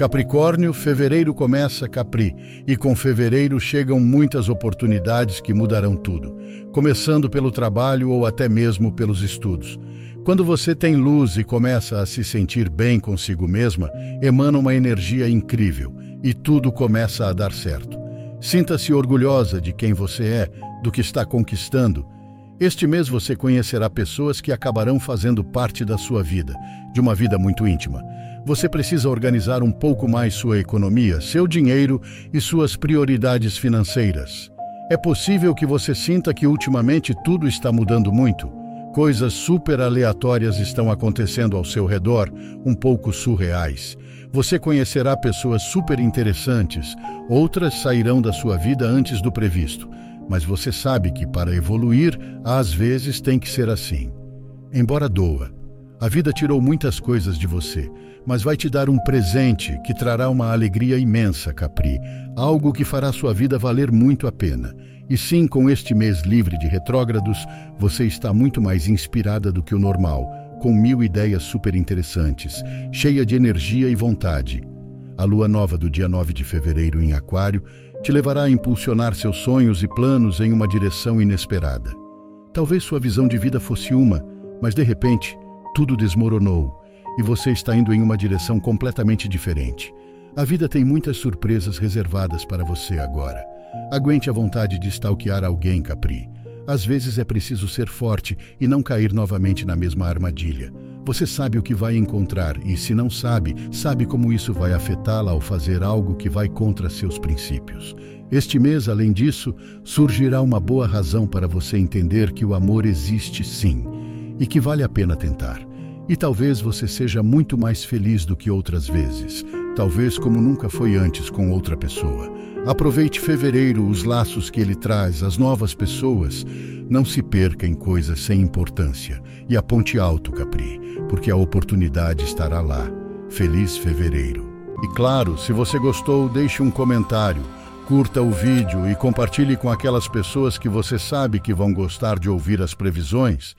Capricórnio, fevereiro começa Capri, e com fevereiro chegam muitas oportunidades que mudarão tudo, começando pelo trabalho ou até mesmo pelos estudos. Quando você tem luz e começa a se sentir bem consigo mesma, emana uma energia incrível e tudo começa a dar certo. Sinta-se orgulhosa de quem você é, do que está conquistando. Este mês você conhecerá pessoas que acabarão fazendo parte da sua vida, de uma vida muito íntima. Você precisa organizar um pouco mais sua economia, seu dinheiro e suas prioridades financeiras. É possível que você sinta que ultimamente tudo está mudando muito. Coisas super aleatórias estão acontecendo ao seu redor, um pouco surreais. Você conhecerá pessoas super interessantes, outras sairão da sua vida antes do previsto. Mas você sabe que para evoluir, às vezes tem que ser assim. Embora doa, a vida tirou muitas coisas de você, mas vai te dar um presente que trará uma alegria imensa, Capri, algo que fará sua vida valer muito a pena. E sim, com este mês livre de retrógrados, você está muito mais inspirada do que o normal, com mil ideias super interessantes, cheia de energia e vontade. A lua nova do dia 9 de fevereiro em Aquário te levará a impulsionar seus sonhos e planos em uma direção inesperada. Talvez sua visão de vida fosse uma, mas de repente tudo desmoronou e você está indo em uma direção completamente diferente. A vida tem muitas surpresas reservadas para você agora. Aguente a vontade de stalkear alguém, Capri. Às vezes é preciso ser forte e não cair novamente na mesma armadilha. Você sabe o que vai encontrar e, se não sabe, sabe como isso vai afetá-la ao fazer algo que vai contra seus princípios. Este mês, além disso, surgirá uma boa razão para você entender que o amor existe sim e que vale a pena tentar. E talvez você seja muito mais feliz do que outras vezes, talvez como nunca foi antes com outra pessoa. Aproveite fevereiro, os laços que ele traz, as novas pessoas. Não se perca em coisas sem importância. E aponte alto, Capri, porque a oportunidade estará lá. Feliz fevereiro. E claro, se você gostou, deixe um comentário, curta o vídeo e compartilhe com aquelas pessoas que você sabe que vão gostar de ouvir as previsões.